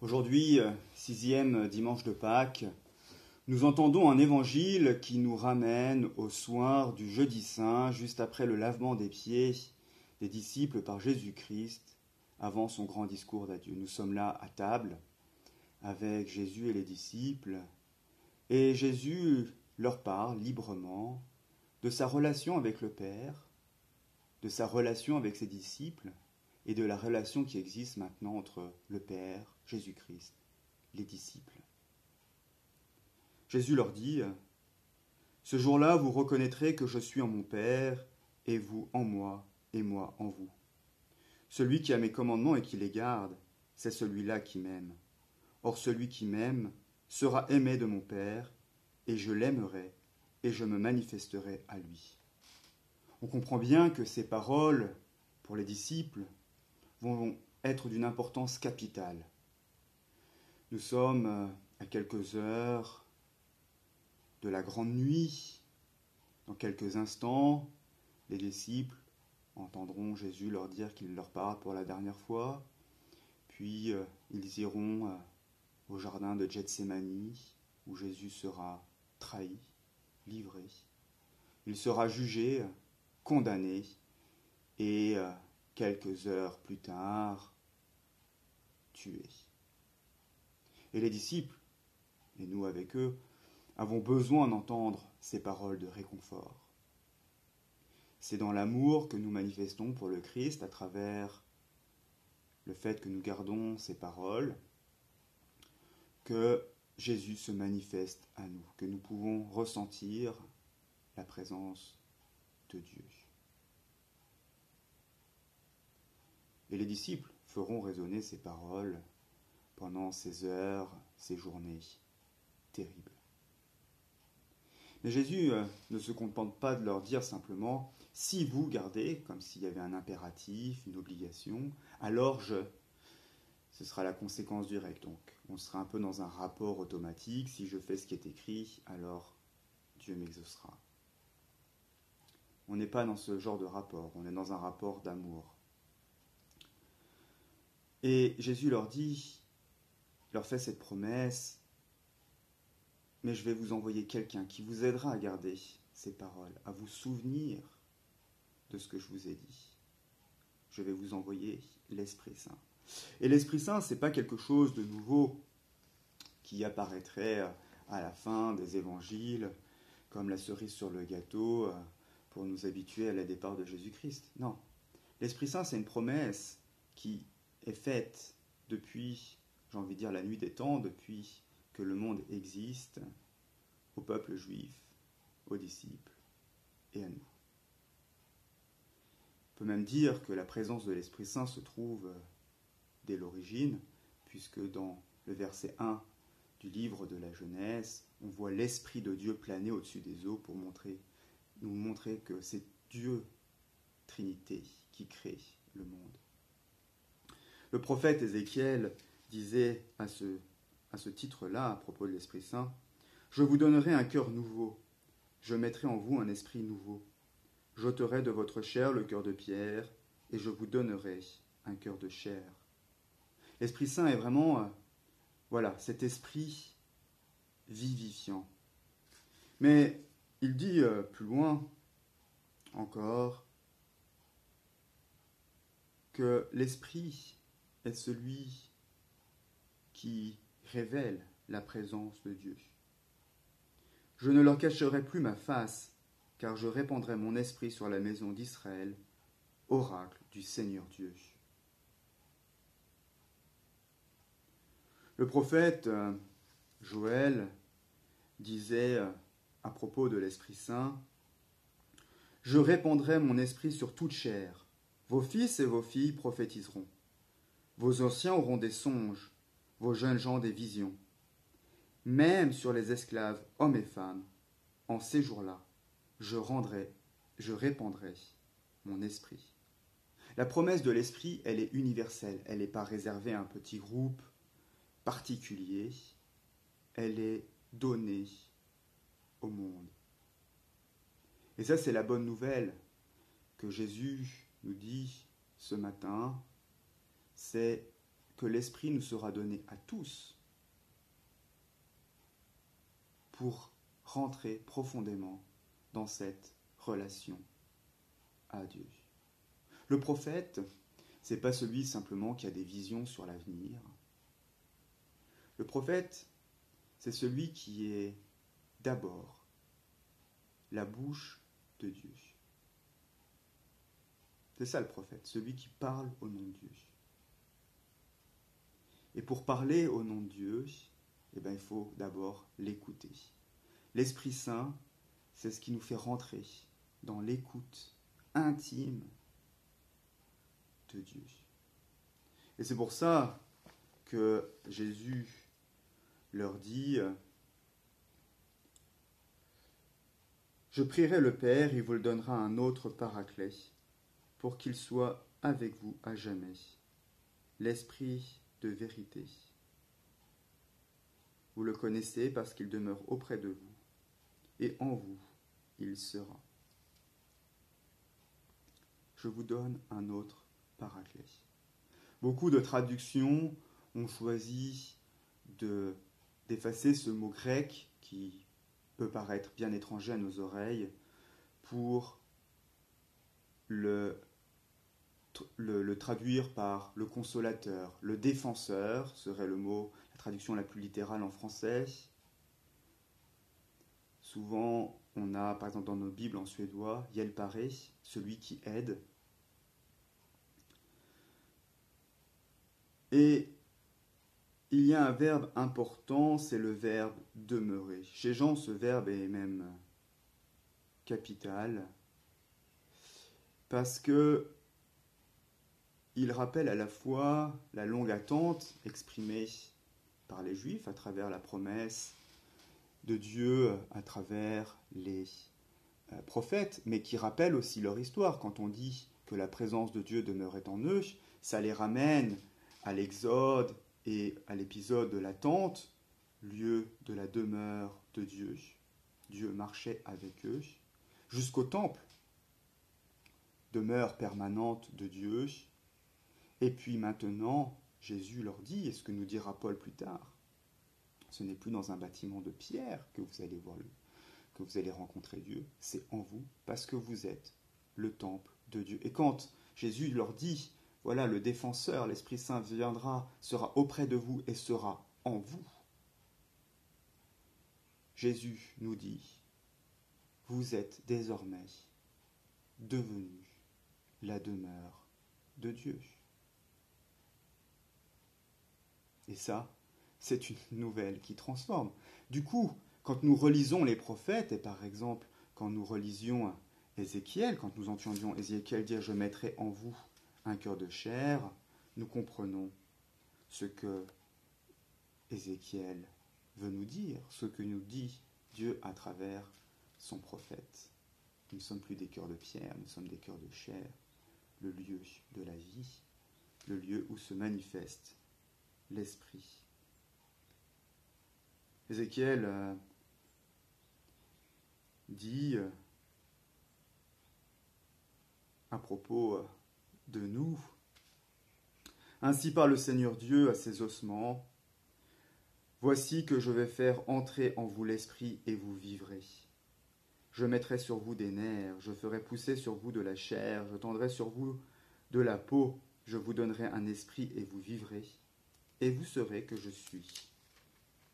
Aujourd'hui, euh, sixième dimanche de Pâques, nous entendons un évangile qui nous ramène au soir du jeudi saint, juste après le lavement des pieds des disciples par Jésus-Christ, avant son grand discours d'adieu. Nous sommes là à table avec Jésus et les disciples, et Jésus leur parle librement de sa relation avec le Père, de sa relation avec ses disciples, et de la relation qui existe maintenant entre le Père, Jésus-Christ, les disciples. Jésus leur dit, Ce jour-là, vous reconnaîtrez que je suis en mon Père, et vous en moi, et moi en vous. Celui qui a mes commandements et qui les garde, c'est celui-là qui m'aime. Or celui qui m'aime sera aimé de mon Père, et je l'aimerai, et je me manifesterai à lui. On comprend bien que ces paroles, pour les disciples, vont être d'une importance capitale. Nous sommes euh, à quelques heures de la grande nuit. Dans quelques instants, les disciples entendront Jésus leur dire qu'il leur parle pour la dernière fois, puis euh, ils iront euh, au jardin de Gethsemane où Jésus sera trahi, livré. Il sera jugé, condamné et quelques heures plus tard, tué. Et les disciples, et nous avec eux, avons besoin d'entendre ces paroles de réconfort. C'est dans l'amour que nous manifestons pour le Christ à travers le fait que nous gardons ces paroles, que Jésus se manifeste à nous, que nous pouvons ressentir la présence de Dieu. Et les disciples feront résonner ces paroles pendant ces heures, ces journées terribles. Mais Jésus euh, ne se contente pas de leur dire simplement si vous gardez, comme s'il y avait un impératif, une obligation, alors je. Ce sera la conséquence directe. Donc, on sera un peu dans un rapport automatique. Si je fais ce qui est écrit, alors Dieu m'exaucera. On n'est pas dans ce genre de rapport. On est dans un rapport d'amour. Et Jésus leur dit, leur fait cette promesse, mais je vais vous envoyer quelqu'un qui vous aidera à garder ces paroles, à vous souvenir de ce que je vous ai dit. Je vais vous envoyer l'Esprit Saint. Et l'Esprit Saint, ce n'est pas quelque chose de nouveau qui apparaîtrait à la fin des évangiles, comme la cerise sur le gâteau, euh, pour nous habituer à la départ de Jésus-Christ. Non. L'Esprit Saint, c'est une promesse qui est faite depuis, j'ai envie de dire, la nuit des temps, depuis que le monde existe, au peuple juif, aux disciples et à nous. On peut même dire que la présence de l'Esprit Saint se trouve dès l'origine, puisque dans le verset 1 du livre de la Genèse, on voit l'Esprit de Dieu planer au-dessus des eaux pour nous montrer que c'est Dieu, Trinité, qui crée le monde. Le prophète Ézéchiel disait à ce, titre-là, à propos de l'Esprit Saint, Je vous donnerai un cœur nouveau, je mettrai en vous un esprit nouveau. J'ôterai de votre chair le cœur de pierre, et je vous donnerai un cœur de chair. L'Esprit Saint est vraiment, euh, voilà, cet esprit vivifiant. Mais il dit euh, plus loin encore que l'esprit est celui qui révèle la présence de Dieu. Je ne leur cacherai plus ma face, car je répandrai mon esprit sur la maison d'Israël, oracle du Seigneur Dieu. Le prophète euh, Joël disait euh, à propos de l'Esprit Saint, Je répandrai mon esprit sur toute chair, vos fils et vos filles prophétiseront. Vos anciens auront des songes, vos jeunes gens des visions. Même sur les esclaves, hommes et femmes, en ces jours-là, je rendrai, je répandrai mon esprit. La promesse de l'esprit, elle est universelle, elle n'est pas réservée à un petit groupe particulier, elle est donnée au monde. Et ça, c'est la bonne nouvelle que Jésus nous dit ce matin c'est que l'Esprit nous sera donné à tous pour rentrer profondément dans cette relation à Dieu. Le prophète, c'est pas celui simplement qui a des visions sur l'avenir. Le prophète, c'est celui qui est d'abord la bouche de Dieu. C'est ça le prophète, celui qui parle au nom de Dieu. Et pour parler au nom de Dieu, eh bien, il faut d'abord l'écouter. L'Esprit Saint, c'est ce qui nous fait rentrer dans l'écoute intime de Dieu. Et c'est pour ça que Jésus leur dit, Je prierai le Père, il vous le donnera un autre paraclet, pour qu'il soit avec vous à jamais, l'Esprit de vérité. Vous le connaissez parce qu'il demeure auprès de vous, et en vous il sera. Je vous donne un autre paraclet. Beaucoup de traductions ont choisi de d'effacer ce mot grec qui peut paraître bien étranger à nos oreilles pour le, le, traduire par le consolateur. Le défenseur serait le mot, la traduction la plus littérale en français. Souvent, on a, par exemple, dans nos Bibles en suédois, Yelpare, celui qui aide. Et il y a un verbe important, c'est le verbe demeurer. Chez Jean, ce verbe est même capital parce que il rappelle à la fois la longue attente exprimée par les Juifs à travers la promesse de Dieu à travers les euh, prophètes, mais qui rappelle aussi leur histoire. Quand on dit que la présence de Dieu demeurait en eux, ça les ramène à l'Exode, et à l'épisode de la tente, lieu de la demeure de Dieu. Dieu marchait avec eux jusqu'au temple, demeure permanente de Dieu. Et puis maintenant, Jésus leur dit, et ce que nous dira Paul plus tard, ce n'est plus dans un bâtiment de pierre que vous allez voir que vous allez rencontrer Dieu, c'est en vous, parce que vous êtes le temple de Dieu. Et quand Jésus leur dit, voilà, le défenseur, l'Esprit Saint viendra, sera auprès de vous et sera en vous. Jésus nous dit, vous êtes désormais devenus la demeure de Dieu. Et ça, c'est une nouvelle qui transforme. Du coup, quand nous relisons les prophètes, et par exemple quand nous relisions Ézéchiel, quand nous entendions Ézéchiel dire Je mettrai en vous un cœur de chair, nous comprenons ce que Ézéchiel veut nous dire, ce que nous dit Dieu à travers son prophète. Nous ne sommes plus des cœurs de pierre, nous sommes des cœurs de chair, le lieu de la vie, le lieu où se manifeste l'esprit. Ézéchiel euh, dit euh, à propos euh, de nous. Ainsi parle le Seigneur Dieu à ses ossements. Voici que je vais faire entrer en vous l'esprit et vous vivrez. Je mettrai sur vous des nerfs, je ferai pousser sur vous de la chair, je tendrai sur vous de la peau, je vous donnerai un esprit et vous vivrez, et vous saurez que je suis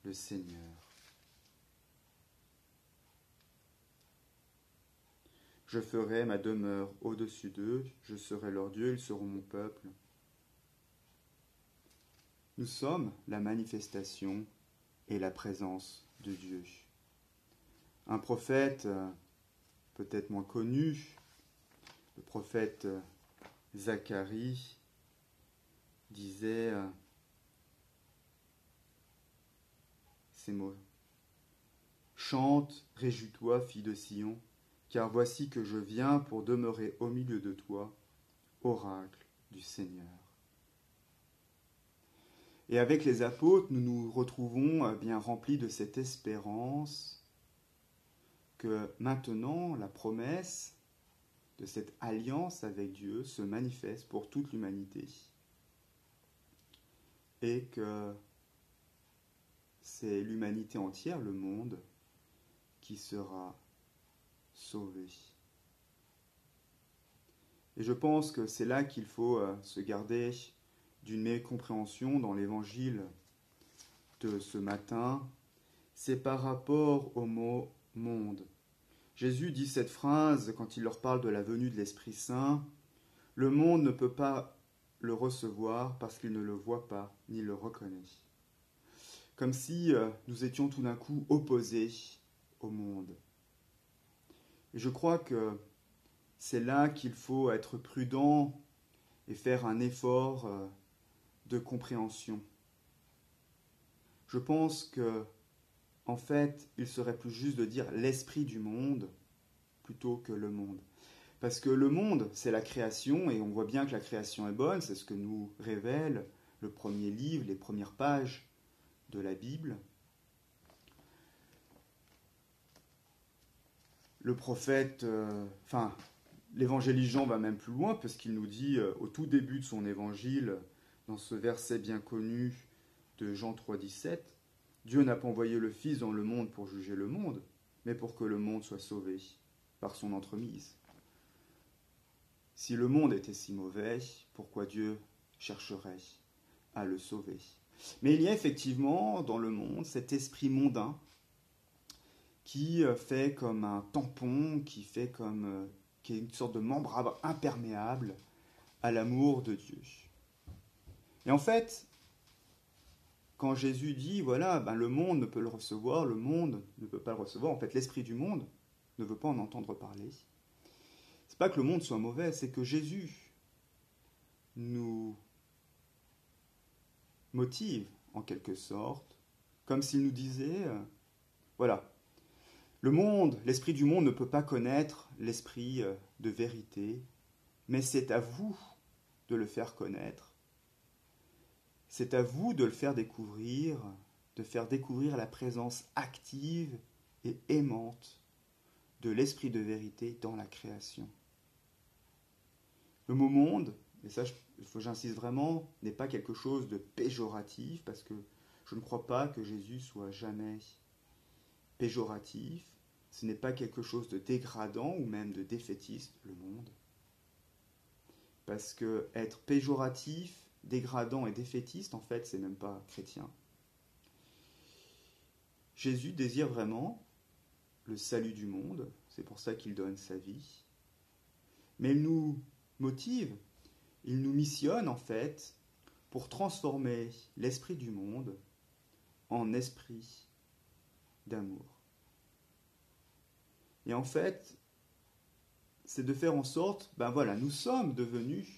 le Seigneur. Je ferai ma demeure au-dessus d'eux, je serai leur Dieu, ils seront mon peuple. Nous sommes la manifestation et la présence de Dieu. Un prophète euh, peut-être moins connu, le prophète euh, Zacharie, disait euh, Chante, réjouis-toi, fille de Sion, car voici que je viens pour demeurer au milieu de toi, oracle du Seigneur. Et avec les apôtres, nous nous retrouvons euh, bien remplis de cette espérance que maintenant la promesse de cette alliance avec Dieu se manifeste pour toute l'humanité. et que c'est l'humanité entière, le monde, qui sera sauvée. Et je pense que c'est là qu'il faut euh, se garder d'une mécompréhension dans l'évangile de ce matin. C'est par rapport au mot monde. Jésus dit cette phrase quand il leur parle de la venue de l'Esprit Saint. Le monde ne peut pas le recevoir parce qu'il ne le voit pas ni le reconnaît. Comme si euh, nous étions tout d'un coup opposés au monde. Et je crois que c'est là qu'il faut être prudent et faire un effort euh, de compréhension. Je pense que, en fait, il serait plus juste de dire l'esprit du monde plutôt que le monde. Parce que le monde, c'est la création, et on voit bien que la création est bonne, c'est ce que nous révèle le premier livre, les premières pages de la Bible. Le prophète, euh, enfin, l'évangéliste va même plus loin, parce qu'il nous dit euh, au tout début de son évangile, dans ce verset bien connu de Jean 3, 17, Dieu n'a pas envoyé le Fils dans le monde pour juger le monde, mais pour que le monde soit sauvé par son entremise. Si le monde était si mauvais, pourquoi Dieu chercherait à le sauver? Mais il y a effectivement dans le monde cet esprit mondain qui euh, fait comme un tampon, qui fait comme euh, qui est une sorte de membre imperméable à l'amour de Dieu. Et en fait, quand Jésus dit, voilà, ben le monde ne peut le recevoir, le monde ne peut pas le recevoir, en fait l'esprit du monde ne veut pas en entendre parler, c'est pas que le monde soit mauvais, c'est que Jésus nous motive en quelque sorte, comme s'il nous disait, euh, voilà, le monde, l'esprit du monde ne peut pas connaître l'esprit euh, de vérité, mais c'est à vous de le faire connaître. C'est à vous de le faire découvrir, de faire découvrir la présence active et aimante de l'esprit de vérité dans la création. Le mot monde, et ça j'insiste vraiment, n'est pas quelque chose de péjoratif, parce que je ne crois pas que Jésus soit jamais péjoratif. Ce n'est pas quelque chose de dégradant ou même de défaitiste, le monde. Parce que être péjoratif, dégradant et défaitiste, en fait, c'est même pas chrétien. Jésus désire vraiment le salut du monde, c'est pour ça qu'il donne sa vie. Mais il nous motive, il nous missionne en fait pour transformer l'esprit du monde en esprit d'amour. Et en fait, c'est de faire en sorte, ben voilà, nous sommes devenus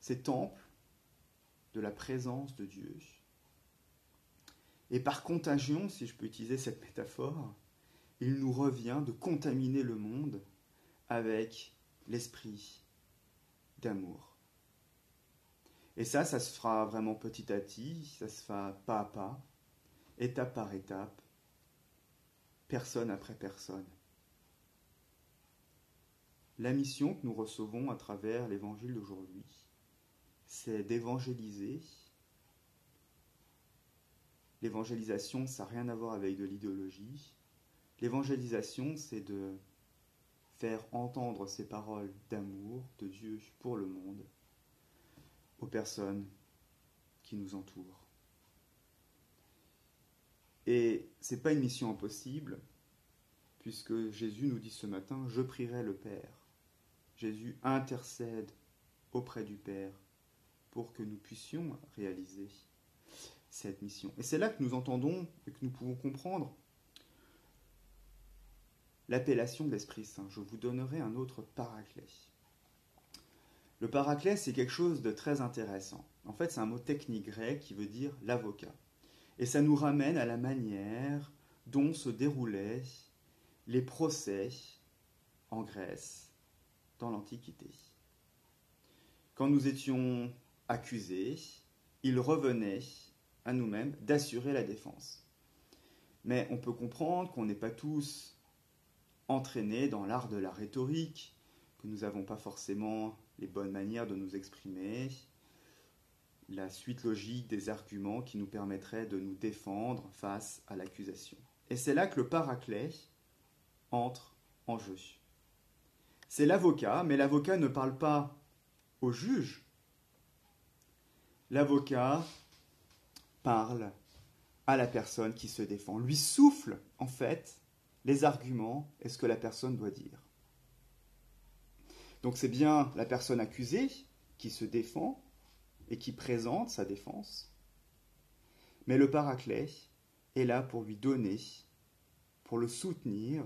ces temples de la présence de Dieu. Et par contagion, si je peux utiliser cette métaphore, il nous revient de contaminer le monde avec l'esprit d'amour. Et ça, ça se fera vraiment petit à petit, ça se fera pas à pas, étape par étape, personne après personne. La mission que nous recevons à travers l'évangile d'aujourd'hui, c'est d'évangéliser. L'évangélisation, ça n'a rien à voir avec de l'idéologie. L'évangélisation, c'est de faire entendre ces paroles d'amour de Dieu pour le monde aux personnes qui nous entourent. Et ce n'est pas une mission impossible, puisque Jésus nous dit ce matin, je prierai le Père. Jésus intercède auprès du Père pour que nous puissions réaliser cette mission. Et c'est là que nous entendons et que nous pouvons comprendre l'appellation de l'Esprit Saint. Je vous donnerai un autre paraclet. Le paraclet, c'est quelque chose de très intéressant. En fait, c'est un mot technique grec qui veut dire l'avocat. Et ça nous ramène à la manière dont se déroulaient les procès en Grèce dans l'Antiquité. Quand nous étions accusés, il revenait à nous-mêmes d'assurer la défense. Mais on peut comprendre qu'on n'est pas tous entraînés dans l'art de la rhétorique, que nous n'avons pas forcément les bonnes manières de nous exprimer, la suite logique des arguments qui nous permettraient de nous défendre face à l'accusation. Et c'est là que le paraclet entre en jeu. C'est l'avocat, mais l'avocat ne parle pas au juge. L'avocat parle à la personne qui se défend, lui souffle en fait les arguments et ce que la personne doit dire. Donc c'est bien la personne accusée qui se défend et qui présente sa défense, mais le paraclet est là pour lui donner, pour le soutenir,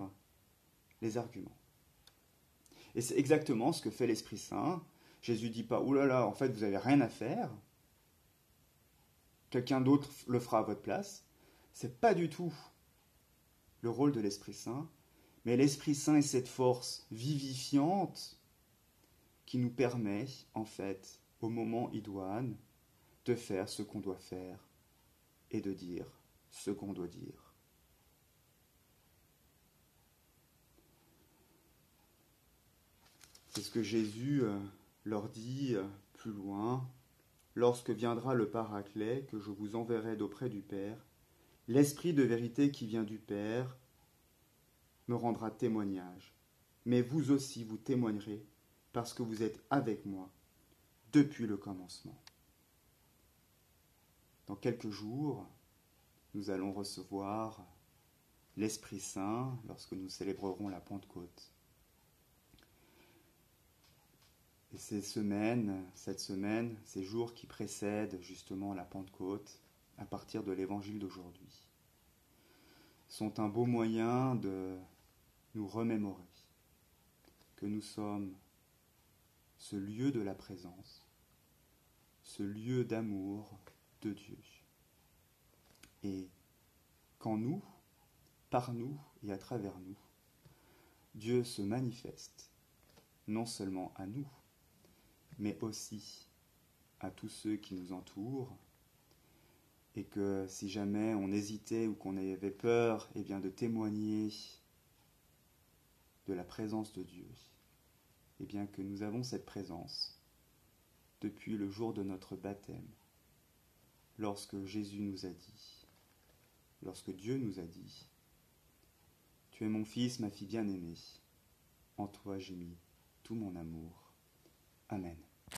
les arguments. Et c'est exactement ce que fait l'Esprit Saint. Jésus dit pas, oulala, là là, en fait, vous n'avez rien à faire. Quelqu'un d'autre le fera à votre place. C'est pas du tout le rôle de l'Esprit Saint, mais l'Esprit Saint est cette force vivifiante qui nous permet, en fait, au moment idoine, de faire ce qu'on doit faire et de dire ce qu'on doit dire. C'est ce que Jésus euh, leur dit euh, plus loin. Lorsque viendra le Paraclet que je vous enverrai d'auprès du Père, l'Esprit de vérité qui vient du Père me rendra témoignage. Mais vous aussi, vous témoignerez parce que vous êtes avec moi depuis le commencement. Dans quelques jours, nous allons recevoir l'Esprit Saint lorsque nous célébrerons la Pentecôte. Et ces semaines, cette semaine, ces jours qui précèdent justement la Pentecôte, à partir de l'évangile d'aujourd'hui, sont un beau moyen de nous remémorer que nous sommes ce lieu de la présence, ce lieu d'amour de Dieu. Et qu'en nous, par nous et à travers nous, Dieu se manifeste, non seulement à nous, mais aussi à tous ceux qui nous entourent, et que si jamais on hésitait ou qu'on avait peur, eh bien de témoigner de la présence de Dieu, eh bien que nous avons cette présence depuis le jour de notre baptême, lorsque Jésus nous a dit, lorsque Dieu nous a dit, Tu es mon fils, ma fille bien-aimée, en toi j'ai mis tout mon amour. Amen.